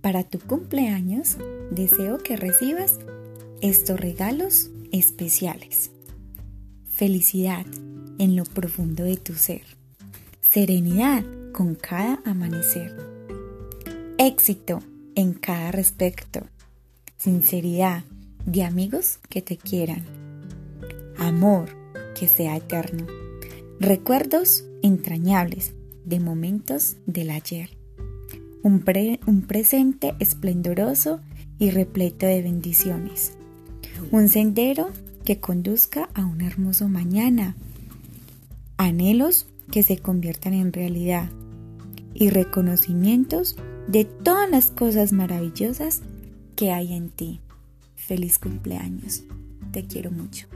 Para tu cumpleaños, deseo que recibas estos regalos especiales. Felicidad en lo profundo de tu ser. Serenidad con cada amanecer. Éxito en cada respecto. Sinceridad de amigos que te quieran. Amor que sea eterno. Recuerdos entrañables de momentos del ayer. Un, un presente esplendoroso y repleto de bendiciones. Un sendero que conduzca a un hermoso mañana. Anhelos que se conviertan en realidad. Y reconocimientos de todas las cosas maravillosas que hay en ti. Feliz cumpleaños. Te quiero mucho.